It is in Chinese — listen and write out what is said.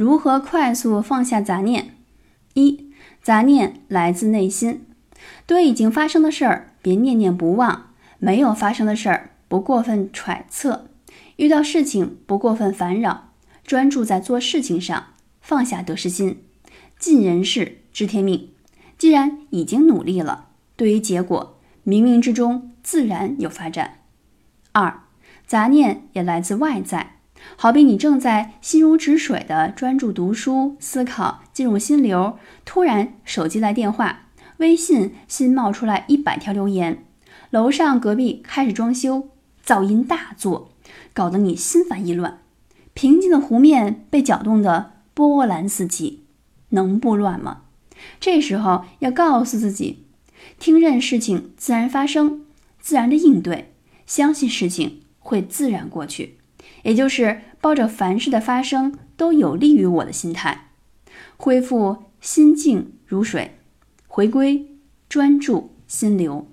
如何快速放下杂念？一、杂念来自内心，对已经发生的事儿别念念不忘，没有发生的事儿不过分揣测，遇到事情不过分烦扰，专注在做事情上，放下得失心，尽人事知天命。既然已经努力了，对于结果，冥冥之中自然有发展。二、杂念也来自外在。好比你正在心如止水的专注读书、思考、进入心流，突然手机来电话，微信新冒出来一百条留言，楼上隔壁开始装修，噪音大作，搞得你心烦意乱，平静的湖面被搅动的波澜四起，能不乱吗？这时候要告诉自己，听任事情自然发生，自然的应对，相信事情会自然过去。也就是抱着凡事的发生都有利于我的心态，恢复心静如水，回归专注心流。